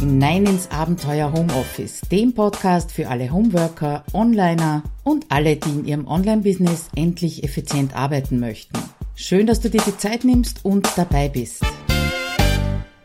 hinein ins Abenteuer Homeoffice, dem Podcast für alle Homeworker, Onliner und alle, die in ihrem Online-Business endlich effizient arbeiten möchten. Schön, dass du dir die Zeit nimmst und dabei bist.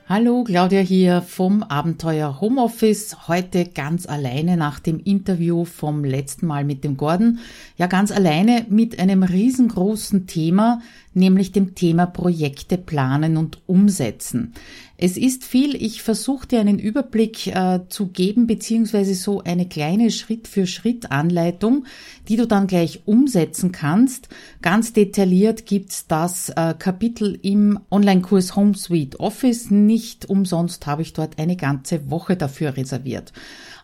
Hallo, Claudia hier vom Abenteuer Homeoffice. Heute ganz alleine nach dem Interview vom letzten Mal mit dem Gordon. Ja, ganz alleine mit einem riesengroßen Thema, nämlich dem Thema Projekte planen und umsetzen. Es ist viel, ich versuche dir einen Überblick äh, zu geben, beziehungsweise so eine kleine Schritt-für-Schritt-Anleitung, die du dann gleich umsetzen kannst. Ganz detailliert gibt's das äh, Kapitel im Online-Kurs Home Suite Office. Nicht umsonst habe ich dort eine ganze Woche dafür reserviert.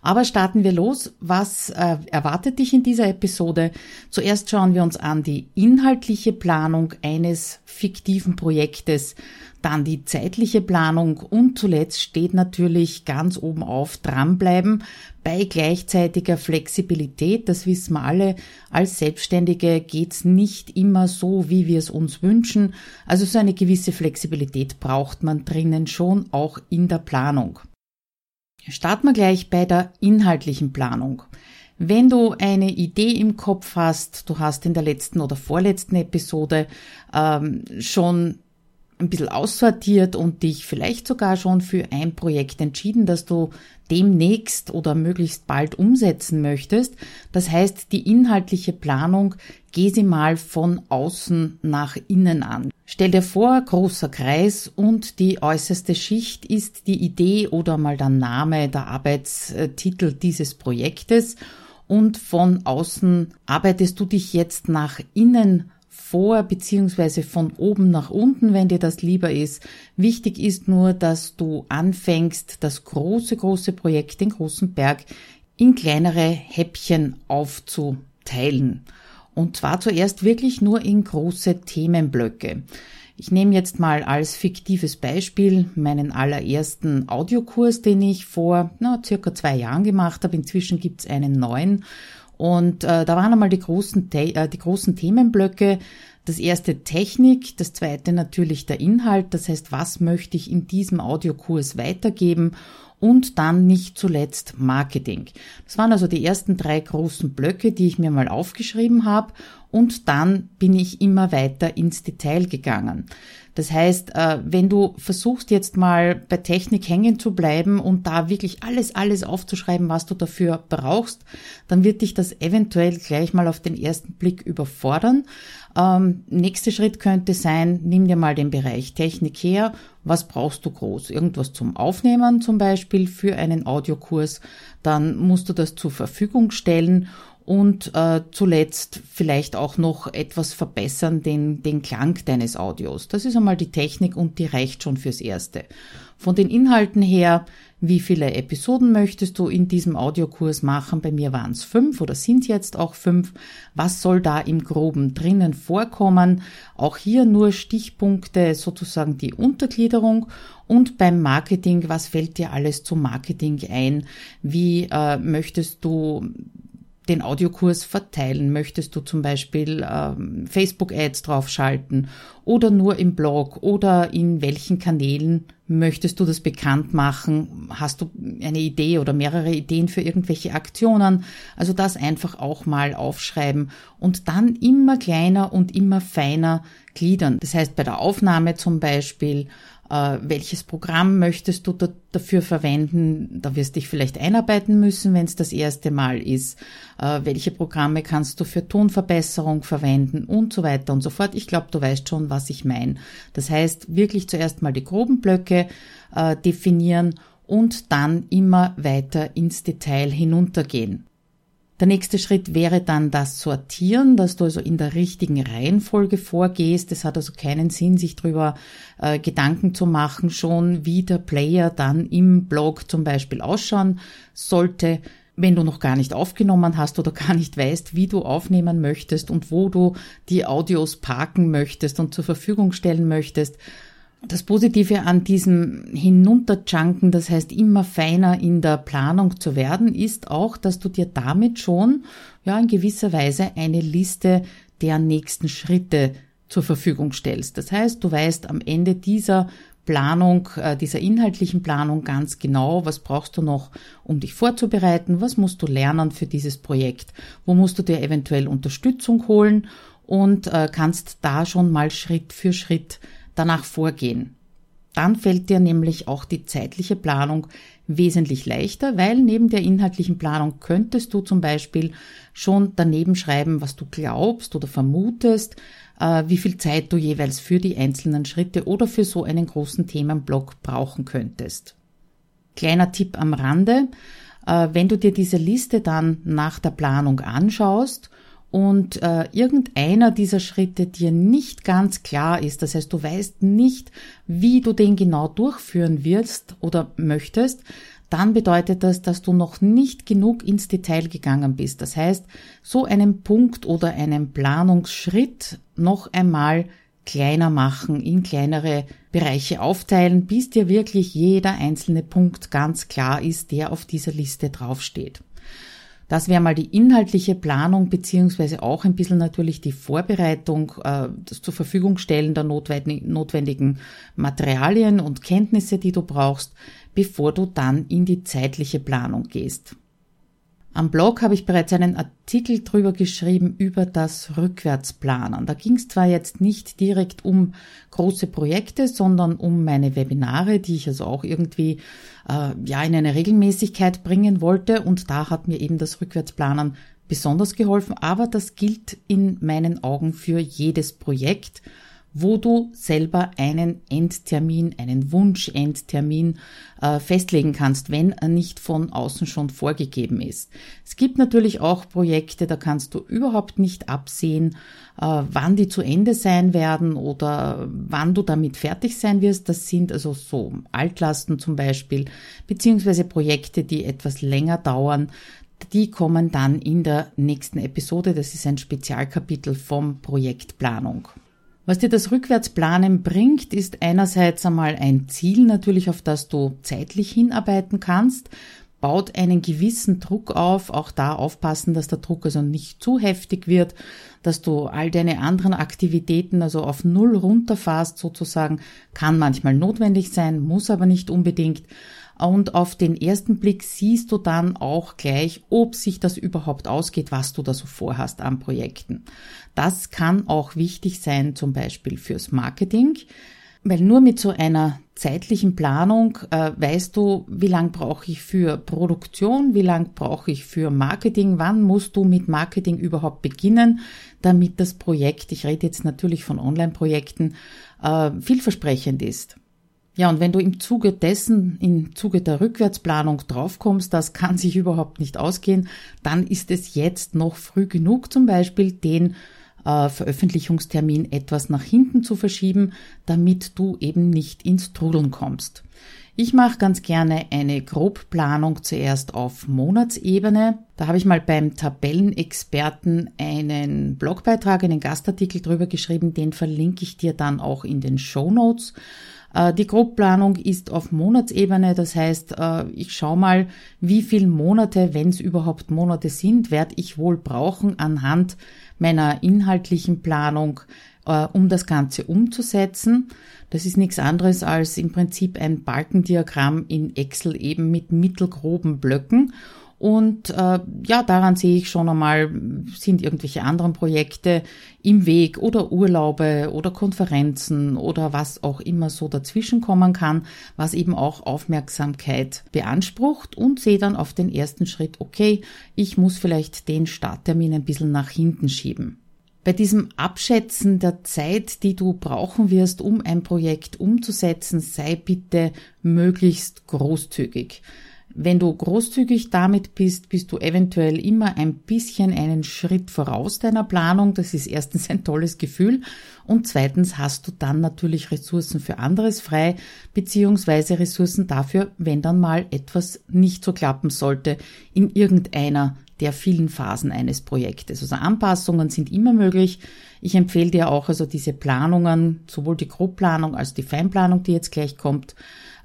Aber starten wir los. Was äh, erwartet dich in dieser Episode? Zuerst schauen wir uns an die inhaltliche Planung eines fiktiven Projektes, dann die zeitliche Planung und zuletzt steht natürlich ganz oben auf dranbleiben bei gleichzeitiger Flexibilität. Das wissen wir alle. Als Selbstständige geht's nicht immer so, wie wir es uns wünschen. Also so eine gewisse Flexibilität braucht man drinnen schon auch in der Planung. Starten wir gleich bei der inhaltlichen Planung. Wenn du eine Idee im Kopf hast, du hast in der letzten oder vorletzten Episode ähm, schon ein bisschen aussortiert und dich vielleicht sogar schon für ein Projekt entschieden, das du demnächst oder möglichst bald umsetzen möchtest. Das heißt, die inhaltliche Planung geh sie mal von außen nach innen an. Stell dir vor, großer Kreis und die äußerste Schicht ist die Idee oder mal der Name, der Arbeitstitel dieses Projektes und von außen arbeitest du dich jetzt nach innen vor beziehungsweise von oben nach unten, wenn dir das lieber ist. Wichtig ist nur, dass du anfängst, das große, große Projekt, den großen Berg, in kleinere Häppchen aufzuteilen. Und zwar zuerst wirklich nur in große Themenblöcke. Ich nehme jetzt mal als fiktives Beispiel meinen allerersten Audiokurs, den ich vor na, circa zwei Jahren gemacht habe. Inzwischen gibt es einen neuen und äh, da waren einmal die großen, äh, die großen Themenblöcke. Das erste Technik, das zweite natürlich der Inhalt, das heißt, was möchte ich in diesem Audiokurs weitergeben und dann nicht zuletzt Marketing. Das waren also die ersten drei großen Blöcke, die ich mir mal aufgeschrieben habe und dann bin ich immer weiter ins Detail gegangen. Das heißt, äh, wenn du versuchst jetzt mal bei Technik hängen zu bleiben und da wirklich alles, alles aufzuschreiben, was du dafür brauchst, dann wird dich das eventuell gleich mal auf den ersten Blick überfordern. Ähm, nächster Schritt könnte sein, nimm dir mal den Bereich Technik her. Was brauchst du groß? Irgendwas zum Aufnehmen zum Beispiel für einen Audiokurs. Dann musst du das zur Verfügung stellen und äh, zuletzt vielleicht auch noch etwas verbessern, den, den Klang deines Audios. Das ist einmal die Technik und die reicht schon fürs Erste. Von den Inhalten her, wie viele Episoden möchtest du in diesem Audiokurs machen? Bei mir waren es fünf oder sind jetzt auch fünf. Was soll da im Groben drinnen vorkommen? Auch hier nur Stichpunkte, sozusagen die Untergliederung. Und beim Marketing, was fällt dir alles zum Marketing ein? Wie äh, möchtest du den Audiokurs verteilen? Möchtest du zum Beispiel ähm, Facebook-Ads draufschalten oder nur im Blog oder in welchen Kanälen möchtest du das bekannt machen? Hast du eine Idee oder mehrere Ideen für irgendwelche Aktionen? Also das einfach auch mal aufschreiben und dann immer kleiner und immer feiner gliedern. Das heißt bei der Aufnahme zum Beispiel äh, welches Programm möchtest du da, dafür verwenden. Da wirst du dich vielleicht einarbeiten müssen, wenn es das erste Mal ist. Äh, welche Programme kannst du für Tonverbesserung verwenden und so weiter und so fort. Ich glaube, du weißt schon, was ich meine. Das heißt, wirklich zuerst mal die groben Blöcke äh, definieren und dann immer weiter ins Detail hinuntergehen. Der nächste Schritt wäre dann das Sortieren, dass du also in der richtigen Reihenfolge vorgehst. Es hat also keinen Sinn, sich darüber äh, Gedanken zu machen, schon wie der Player dann im Blog zum Beispiel ausschauen sollte, wenn du noch gar nicht aufgenommen hast oder gar nicht weißt, wie du aufnehmen möchtest und wo du die Audios parken möchtest und zur Verfügung stellen möchtest das Positive an diesem Hinunterjunken, das heißt immer feiner in der Planung zu werden, ist auch, dass du dir damit schon, ja, in gewisser Weise eine Liste der nächsten Schritte zur Verfügung stellst. Das heißt, du weißt, am Ende dieser Planung, äh, dieser inhaltlichen Planung ganz genau, was brauchst du noch, um dich vorzubereiten, was musst du lernen für dieses Projekt, wo musst du dir eventuell Unterstützung holen und äh, kannst da schon mal Schritt für Schritt danach vorgehen. Dann fällt dir nämlich auch die zeitliche Planung wesentlich leichter, weil neben der inhaltlichen Planung könntest du zum Beispiel schon daneben schreiben, was du glaubst oder vermutest, äh, wie viel Zeit du jeweils für die einzelnen Schritte oder für so einen großen Themenblock brauchen könntest. Kleiner Tipp am Rande, äh, wenn du dir diese Liste dann nach der Planung anschaust und äh, irgendeiner dieser Schritte dir nicht ganz klar ist, das heißt du weißt nicht, wie du den genau durchführen wirst oder möchtest, dann bedeutet das, dass du noch nicht genug ins Detail gegangen bist. Das heißt, so einen Punkt oder einen Planungsschritt noch einmal kleiner machen, in kleinere Bereiche aufteilen, bis dir wirklich jeder einzelne Punkt ganz klar ist, der auf dieser Liste draufsteht. Das wäre mal die inhaltliche Planung beziehungsweise auch ein bisschen natürlich die Vorbereitung, äh, das zur Verfügung stellen der notwendigen Materialien und Kenntnisse, die du brauchst, bevor du dann in die zeitliche Planung gehst. Am Blog habe ich bereits einen Artikel drüber geschrieben über das Rückwärtsplanen. Da ging es zwar jetzt nicht direkt um große Projekte, sondern um meine Webinare, die ich also auch irgendwie äh, ja in eine Regelmäßigkeit bringen wollte. Und da hat mir eben das Rückwärtsplanen besonders geholfen. Aber das gilt in meinen Augen für jedes Projekt wo du selber einen Endtermin, einen Wunsch-Endtermin äh, festlegen kannst, wenn er nicht von außen schon vorgegeben ist. Es gibt natürlich auch Projekte, da kannst du überhaupt nicht absehen, äh, wann die zu Ende sein werden oder wann du damit fertig sein wirst. Das sind also so Altlasten zum Beispiel, beziehungsweise Projekte, die etwas länger dauern. Die kommen dann in der nächsten Episode. Das ist ein Spezialkapitel vom Projektplanung. Was dir das Rückwärtsplanen bringt, ist einerseits einmal ein Ziel natürlich, auf das du zeitlich hinarbeiten kannst, baut einen gewissen Druck auf, auch da aufpassen, dass der Druck also nicht zu heftig wird, dass du all deine anderen Aktivitäten also auf Null runterfährst sozusagen, kann manchmal notwendig sein, muss aber nicht unbedingt. Und auf den ersten Blick siehst du dann auch gleich, ob sich das überhaupt ausgeht, was du da so vorhast an Projekten. Das kann auch wichtig sein, zum Beispiel fürs Marketing, weil nur mit so einer zeitlichen Planung äh, weißt du, wie lang brauche ich für Produktion, wie lang brauche ich für Marketing, wann musst du mit Marketing überhaupt beginnen, damit das Projekt, ich rede jetzt natürlich von Online-Projekten, äh, vielversprechend ist. Ja, und wenn du im Zuge dessen, im Zuge der Rückwärtsplanung draufkommst, das kann sich überhaupt nicht ausgehen, dann ist es jetzt noch früh genug, zum Beispiel den äh, Veröffentlichungstermin etwas nach hinten zu verschieben, damit du eben nicht ins Trudeln kommst. Ich mache ganz gerne eine Grobplanung zuerst auf Monatsebene. Da habe ich mal beim Tabellenexperten einen Blogbeitrag, einen Gastartikel drüber geschrieben, den verlinke ich dir dann auch in den Show Notes. Äh, die Grobplanung ist auf Monatsebene, das heißt, äh, ich schaue mal, wie viele Monate, wenn es überhaupt Monate sind, werde ich wohl brauchen anhand meiner inhaltlichen Planung, äh, um das Ganze umzusetzen. Das ist nichts anderes als im Prinzip ein Balkendiagramm in Excel eben mit mittelgroben Blöcken. Und äh, ja, daran sehe ich schon einmal, sind irgendwelche anderen Projekte im Weg oder Urlaube oder Konferenzen oder was auch immer so dazwischen kommen kann, was eben auch Aufmerksamkeit beansprucht und sehe dann auf den ersten Schritt, okay, ich muss vielleicht den Starttermin ein bisschen nach hinten schieben. Bei diesem Abschätzen der Zeit, die du brauchen wirst, um ein Projekt umzusetzen, sei bitte möglichst großzügig. Wenn du großzügig damit bist, bist du eventuell immer ein bisschen einen Schritt voraus deiner Planung. Das ist erstens ein tolles Gefühl und zweitens hast du dann natürlich Ressourcen für anderes frei, beziehungsweise Ressourcen dafür, wenn dann mal etwas nicht so klappen sollte in irgendeiner der vielen Phasen eines Projektes. Also Anpassungen sind immer möglich. Ich empfehle dir auch also diese Planungen, sowohl die Grobplanung als die Feinplanung, die jetzt gleich kommt,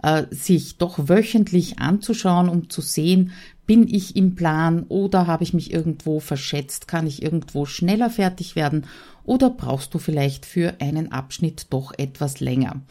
äh, sich doch wöchentlich anzuschauen, um zu sehen, bin ich im Plan oder habe ich mich irgendwo verschätzt? Kann ich irgendwo schneller fertig werden? Oder brauchst du vielleicht für einen Abschnitt doch etwas länger?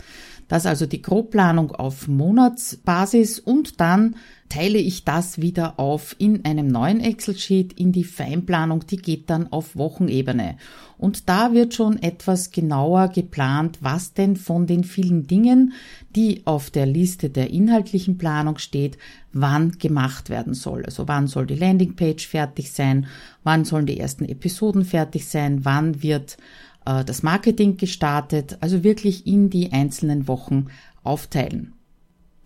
Das also die Grobplanung auf Monatsbasis und dann teile ich das wieder auf in einem neuen Excel-Sheet in die Feinplanung, die geht dann auf Wochenebene. Und da wird schon etwas genauer geplant, was denn von den vielen Dingen, die auf der Liste der inhaltlichen Planung steht, wann gemacht werden soll. Also wann soll die Landingpage fertig sein, wann sollen die ersten Episoden fertig sein, wann wird äh, das Marketing gestartet, also wirklich in die einzelnen Wochen aufteilen.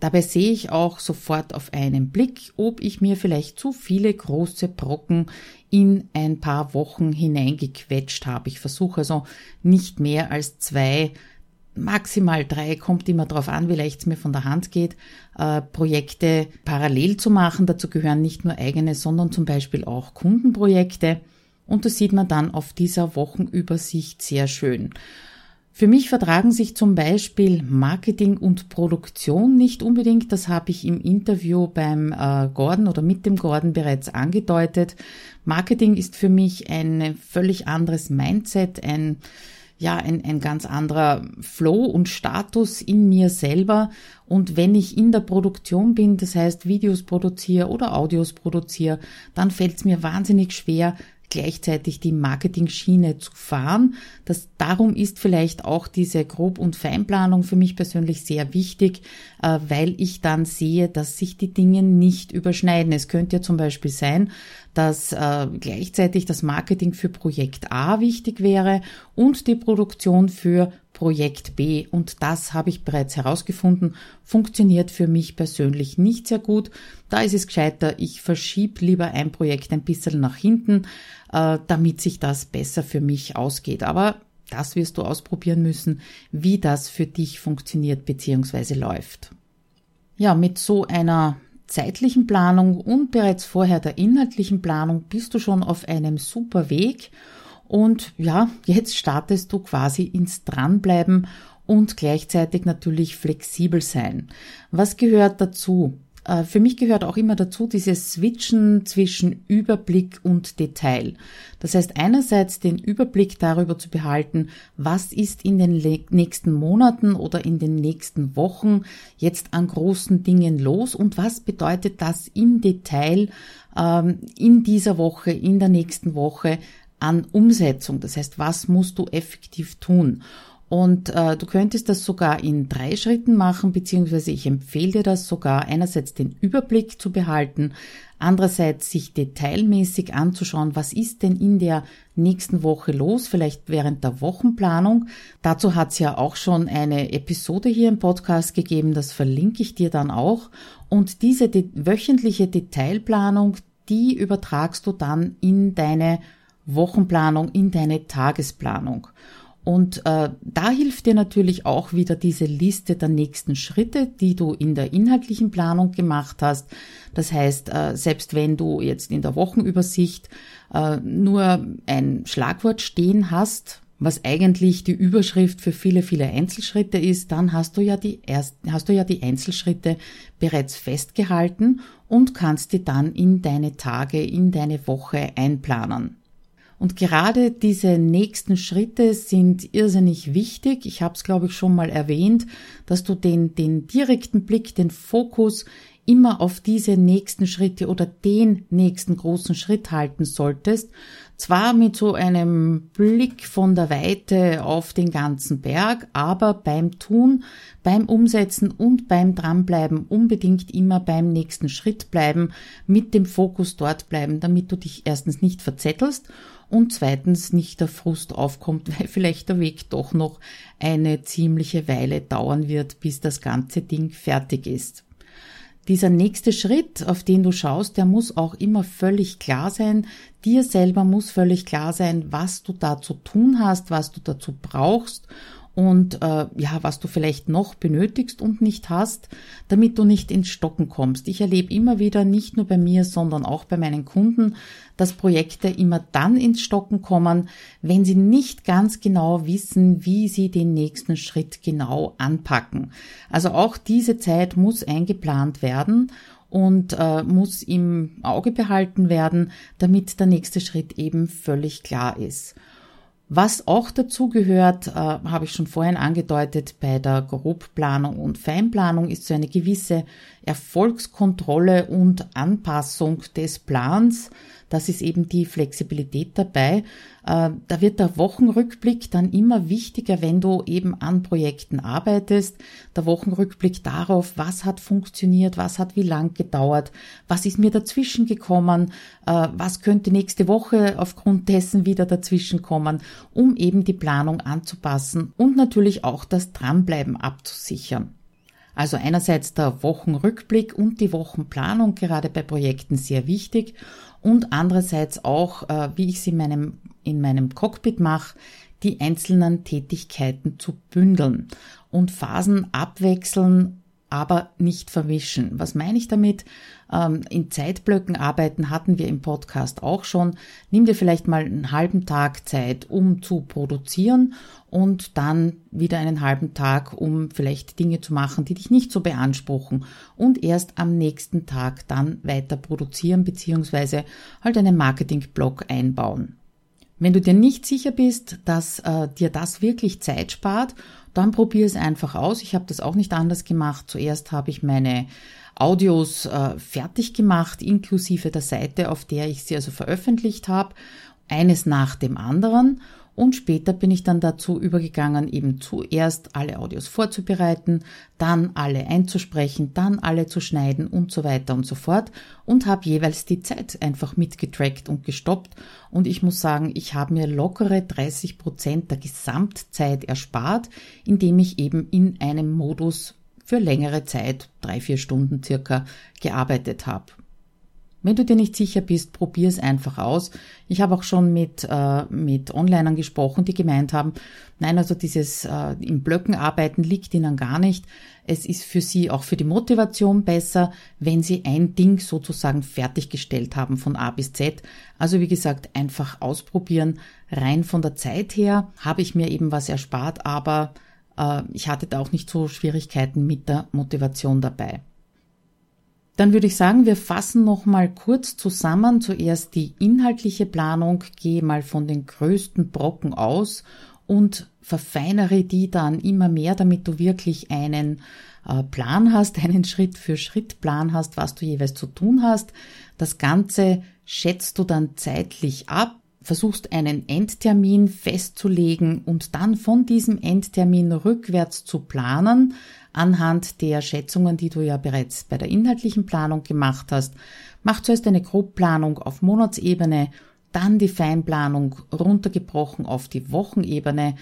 Dabei sehe ich auch sofort auf einen Blick, ob ich mir vielleicht zu viele große Brocken in ein paar Wochen hineingequetscht habe. Ich versuche also nicht mehr als zwei, maximal drei, kommt immer darauf an, wie leicht es mir von der Hand geht, äh, Projekte parallel zu machen. Dazu gehören nicht nur eigene, sondern zum Beispiel auch Kundenprojekte. Und das sieht man dann auf dieser Wochenübersicht sehr schön. Für mich vertragen sich zum Beispiel Marketing und Produktion nicht unbedingt. Das habe ich im Interview beim äh, Gordon oder mit dem Gordon bereits angedeutet. Marketing ist für mich ein völlig anderes Mindset, ein ja, ein, ein ganz anderer Flow und Status in mir selber. Und wenn ich in der Produktion bin, das heißt Videos produziere oder Audios produziere, dann fällt es mir wahnsinnig schwer, gleichzeitig die Marketing-Schiene zu fahren. Das, darum ist vielleicht auch diese Grob- und Feinplanung für mich persönlich sehr wichtig, äh, weil ich dann sehe, dass sich die Dinge nicht überschneiden. Es könnte ja zum Beispiel sein, dass äh, gleichzeitig das Marketing für Projekt A wichtig wäre und die Produktion für Projekt B. Und das habe ich bereits herausgefunden, funktioniert für mich persönlich nicht sehr gut. Da ist es gescheiter, ich verschiebe lieber ein Projekt ein bisschen nach hinten, äh, damit sich das besser für mich ausgeht. Aber das wirst du ausprobieren müssen, wie das für dich funktioniert bzw. läuft. Ja, mit so einer zeitlichen Planung und bereits vorher der inhaltlichen Planung bist du schon auf einem super Weg. Und ja, jetzt startest du quasi ins Dranbleiben und gleichzeitig natürlich flexibel sein. Was gehört dazu? Äh, für mich gehört auch immer dazu dieses Switchen zwischen Überblick und Detail. Das heißt einerseits den Überblick darüber zu behalten, was ist in den nächsten Monaten oder in den nächsten Wochen jetzt an großen Dingen los und was bedeutet das im Detail ähm, in dieser Woche, in der nächsten Woche an Umsetzung. Das heißt, was musst du effektiv tun? Und äh, du könntest das sogar in drei Schritten machen, beziehungsweise ich empfehle dir das sogar einerseits den Überblick zu behalten, andererseits sich detailmäßig anzuschauen, was ist denn in der nächsten Woche los, vielleicht während der Wochenplanung. Dazu hat es ja auch schon eine Episode hier im Podcast gegeben, das verlinke ich dir dann auch. Und diese de wöchentliche Detailplanung, die übertragst du dann in deine Wochenplanung, in deine Tagesplanung. Und äh, da hilft dir natürlich auch wieder diese Liste der nächsten Schritte, die du in der inhaltlichen Planung gemacht hast. Das heißt, äh, selbst wenn du jetzt in der Wochenübersicht äh, nur ein Schlagwort stehen hast, was eigentlich die Überschrift für viele, viele Einzelschritte ist, dann hast du ja die erst, hast du ja die Einzelschritte bereits festgehalten und kannst die dann in deine Tage, in deine Woche einplanen. Und gerade diese nächsten Schritte sind irrsinnig wichtig. Ich habe es, glaube ich, schon mal erwähnt, dass du den, den direkten Blick, den Fokus immer auf diese nächsten Schritte oder den nächsten großen Schritt halten solltest. Zwar mit so einem Blick von der Weite auf den ganzen Berg, aber beim Tun, beim Umsetzen und beim Dranbleiben unbedingt immer beim nächsten Schritt bleiben, mit dem Fokus dort bleiben, damit du dich erstens nicht verzettelst und zweitens nicht der Frust aufkommt, weil vielleicht der Weg doch noch eine ziemliche Weile dauern wird, bis das ganze Ding fertig ist. Dieser nächste Schritt, auf den du schaust, der muss auch immer völlig klar sein. Dir selber muss völlig klar sein, was du da zu tun hast, was du dazu brauchst und äh, ja, was du vielleicht noch benötigst und nicht hast, damit du nicht ins Stocken kommst. Ich erlebe immer wieder, nicht nur bei mir, sondern auch bei meinen Kunden, dass Projekte immer dann ins Stocken kommen, wenn sie nicht ganz genau wissen, wie sie den nächsten Schritt genau anpacken. Also auch diese Zeit muss eingeplant werden und äh, muss im Auge behalten werden, damit der nächste Schritt eben völlig klar ist. Was auch dazu gehört, äh, habe ich schon vorhin angedeutet, bei der Grobplanung und Feinplanung ist so eine gewisse Erfolgskontrolle und Anpassung des Plans. Das ist eben die Flexibilität dabei. Äh, da wird der Wochenrückblick dann immer wichtiger, wenn du eben an Projekten arbeitest. Der Wochenrückblick darauf, was hat funktioniert, was hat wie lang gedauert, was ist mir dazwischen gekommen, äh, was könnte nächste Woche aufgrund dessen wieder dazwischen kommen, um eben die Planung anzupassen und natürlich auch das Dranbleiben abzusichern. Also einerseits der Wochenrückblick und die Wochenplanung gerade bei Projekten sehr wichtig und andererseits auch, äh, wie ich es in meinem, in meinem Cockpit mache, die einzelnen Tätigkeiten zu bündeln und Phasen abwechseln aber nicht verwischen. Was meine ich damit? Ähm, in Zeitblöcken arbeiten hatten wir im Podcast auch schon. Nimm dir vielleicht mal einen halben Tag Zeit, um zu produzieren und dann wieder einen halben Tag, um vielleicht Dinge zu machen, die dich nicht so beanspruchen und erst am nächsten Tag dann weiter produzieren beziehungsweise halt einen Marketingblock einbauen. Wenn du dir nicht sicher bist, dass äh, dir das wirklich Zeit spart dann probier es einfach aus. Ich habe das auch nicht anders gemacht. Zuerst habe ich meine Audios äh, fertig gemacht, inklusive der Seite, auf der ich sie also veröffentlicht habe, eines nach dem anderen. Und später bin ich dann dazu übergegangen, eben zuerst alle Audios vorzubereiten, dann alle einzusprechen, dann alle zu schneiden und so weiter und so fort und habe jeweils die Zeit einfach mitgetrackt und gestoppt. Und ich muss sagen, ich habe mir lockere 30 Prozent der Gesamtzeit erspart, indem ich eben in einem Modus für längere Zeit, drei, vier Stunden circa, gearbeitet habe. Wenn du dir nicht sicher bist, probier es einfach aus. Ich habe auch schon mit, äh, mit Onlinern gesprochen, die gemeint haben, nein, also dieses äh, im Blöcken arbeiten liegt ihnen gar nicht. Es ist für sie auch für die Motivation besser, wenn sie ein Ding sozusagen fertiggestellt haben von A bis Z. Also wie gesagt, einfach ausprobieren. Rein von der Zeit her habe ich mir eben was erspart, aber äh, ich hatte da auch nicht so Schwierigkeiten mit der Motivation dabei. Dann würde ich sagen, wir fassen noch mal kurz zusammen. Zuerst die inhaltliche Planung, gehe mal von den größten Brocken aus und verfeinere die dann immer mehr, damit du wirklich einen äh, Plan hast, einen Schritt für Schritt Plan hast, was du jeweils zu tun hast. Das Ganze schätzt du dann zeitlich ab versuchst einen Endtermin festzulegen und dann von diesem Endtermin rückwärts zu planen, anhand der Schätzungen, die du ja bereits bei der inhaltlichen Planung gemacht hast. Mach zuerst eine Grobplanung auf Monatsebene, dann die Feinplanung runtergebrochen auf die Wochenebene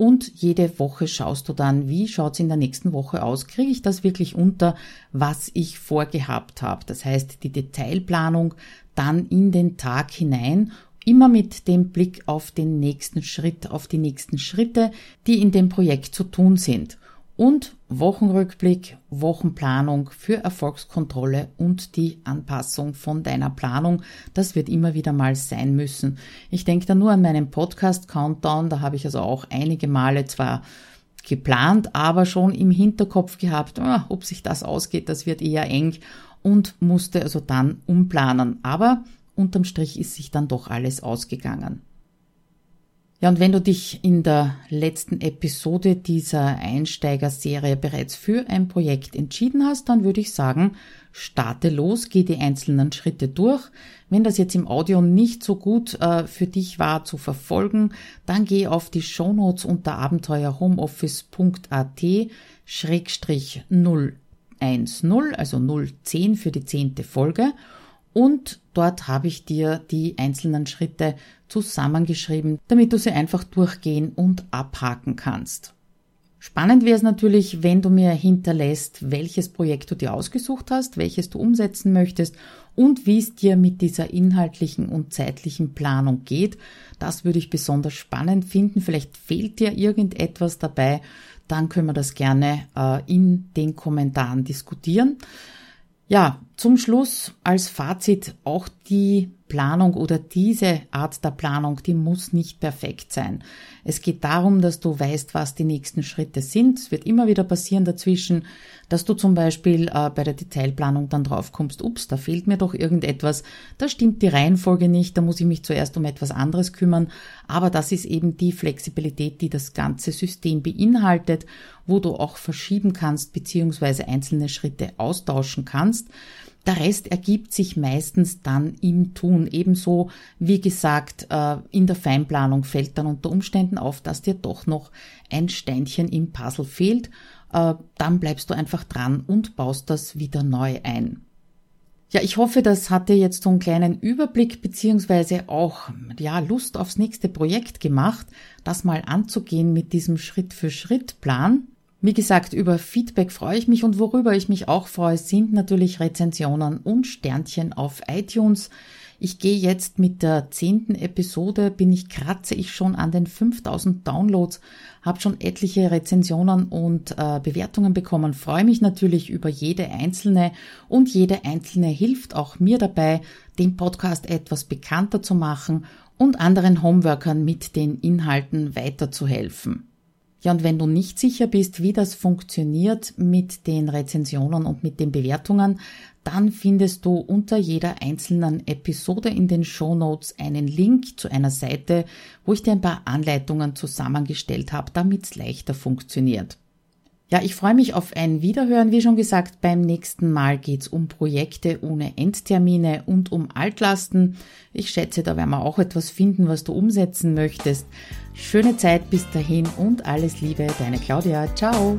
und jede Woche schaust du dann, wie schaut's in der nächsten Woche aus? Kriege ich das wirklich unter, was ich vorgehabt habe? Das heißt, die Detailplanung dann in den Tag hinein immer mit dem Blick auf den nächsten Schritt, auf die nächsten Schritte, die in dem Projekt zu tun sind. Und Wochenrückblick, Wochenplanung für Erfolgskontrolle und die Anpassung von deiner Planung. Das wird immer wieder mal sein müssen. Ich denke da nur an meinen Podcast Countdown. Da habe ich also auch einige Male zwar geplant, aber schon im Hinterkopf gehabt, oh, ob sich das ausgeht, das wird eher eng und musste also dann umplanen. Aber unterm Strich ist sich dann doch alles ausgegangen. Ja, und wenn du dich in der letzten Episode dieser Einsteigerserie bereits für ein Projekt entschieden hast, dann würde ich sagen, starte los, geh die einzelnen Schritte durch. Wenn das jetzt im Audio nicht so gut äh, für dich war zu verfolgen, dann geh auf die Shownotes unter abenteuerhomeoffice.at schrägstrich 010, also 010 für die zehnte Folge und dort habe ich dir die einzelnen Schritte zusammengeschrieben, damit du sie einfach durchgehen und abhaken kannst. Spannend wäre es natürlich, wenn du mir hinterlässt, welches Projekt du dir ausgesucht hast, welches du umsetzen möchtest und wie es dir mit dieser inhaltlichen und zeitlichen Planung geht. Das würde ich besonders spannend finden. Vielleicht fehlt dir irgendetwas dabei, dann können wir das gerne äh, in den Kommentaren diskutieren. Ja, zum Schluss als Fazit auch die Planung oder diese Art der Planung, die muss nicht perfekt sein. Es geht darum, dass du weißt, was die nächsten Schritte sind. Es wird immer wieder passieren dazwischen, dass du zum Beispiel äh, bei der Detailplanung dann draufkommst, ups, da fehlt mir doch irgendetwas, da stimmt die Reihenfolge nicht, da muss ich mich zuerst um etwas anderes kümmern. Aber das ist eben die Flexibilität, die das ganze System beinhaltet, wo du auch verschieben kannst beziehungsweise einzelne Schritte austauschen kannst. Der Rest ergibt sich meistens dann im Tun. Ebenso, wie gesagt, äh, in der Feinplanung fällt dann unter Umständen auf, dass dir doch noch ein Steinchen im Puzzle fehlt. Äh, dann bleibst du einfach dran und baust das wieder neu ein. Ja, ich hoffe, das hat dir jetzt so einen kleinen Überblick beziehungsweise auch ja Lust aufs nächste Projekt gemacht, das mal anzugehen mit diesem Schritt für Schritt Plan. Wie gesagt, über Feedback freue ich mich und worüber ich mich auch freue, sind natürlich Rezensionen und Sternchen auf iTunes. Ich gehe jetzt mit der zehnten Episode, bin ich, kratze ich schon an den 5000 Downloads, habe schon etliche Rezensionen und äh, Bewertungen bekommen, freue mich natürlich über jede einzelne und jede einzelne hilft auch mir dabei, den Podcast etwas bekannter zu machen und anderen Homeworkern mit den Inhalten weiterzuhelfen. Ja, und wenn du nicht sicher bist, wie das funktioniert mit den Rezensionen und mit den Bewertungen, dann findest du unter jeder einzelnen Episode in den Show Notes einen Link zu einer Seite, wo ich dir ein paar Anleitungen zusammengestellt habe, damit es leichter funktioniert. Ja, ich freue mich auf ein Wiederhören. Wie schon gesagt, beim nächsten Mal geht's um Projekte ohne Endtermine und um Altlasten. Ich schätze, da werden wir auch etwas finden, was du umsetzen möchtest. Schöne Zeit bis dahin und alles Liebe, deine Claudia. Ciao.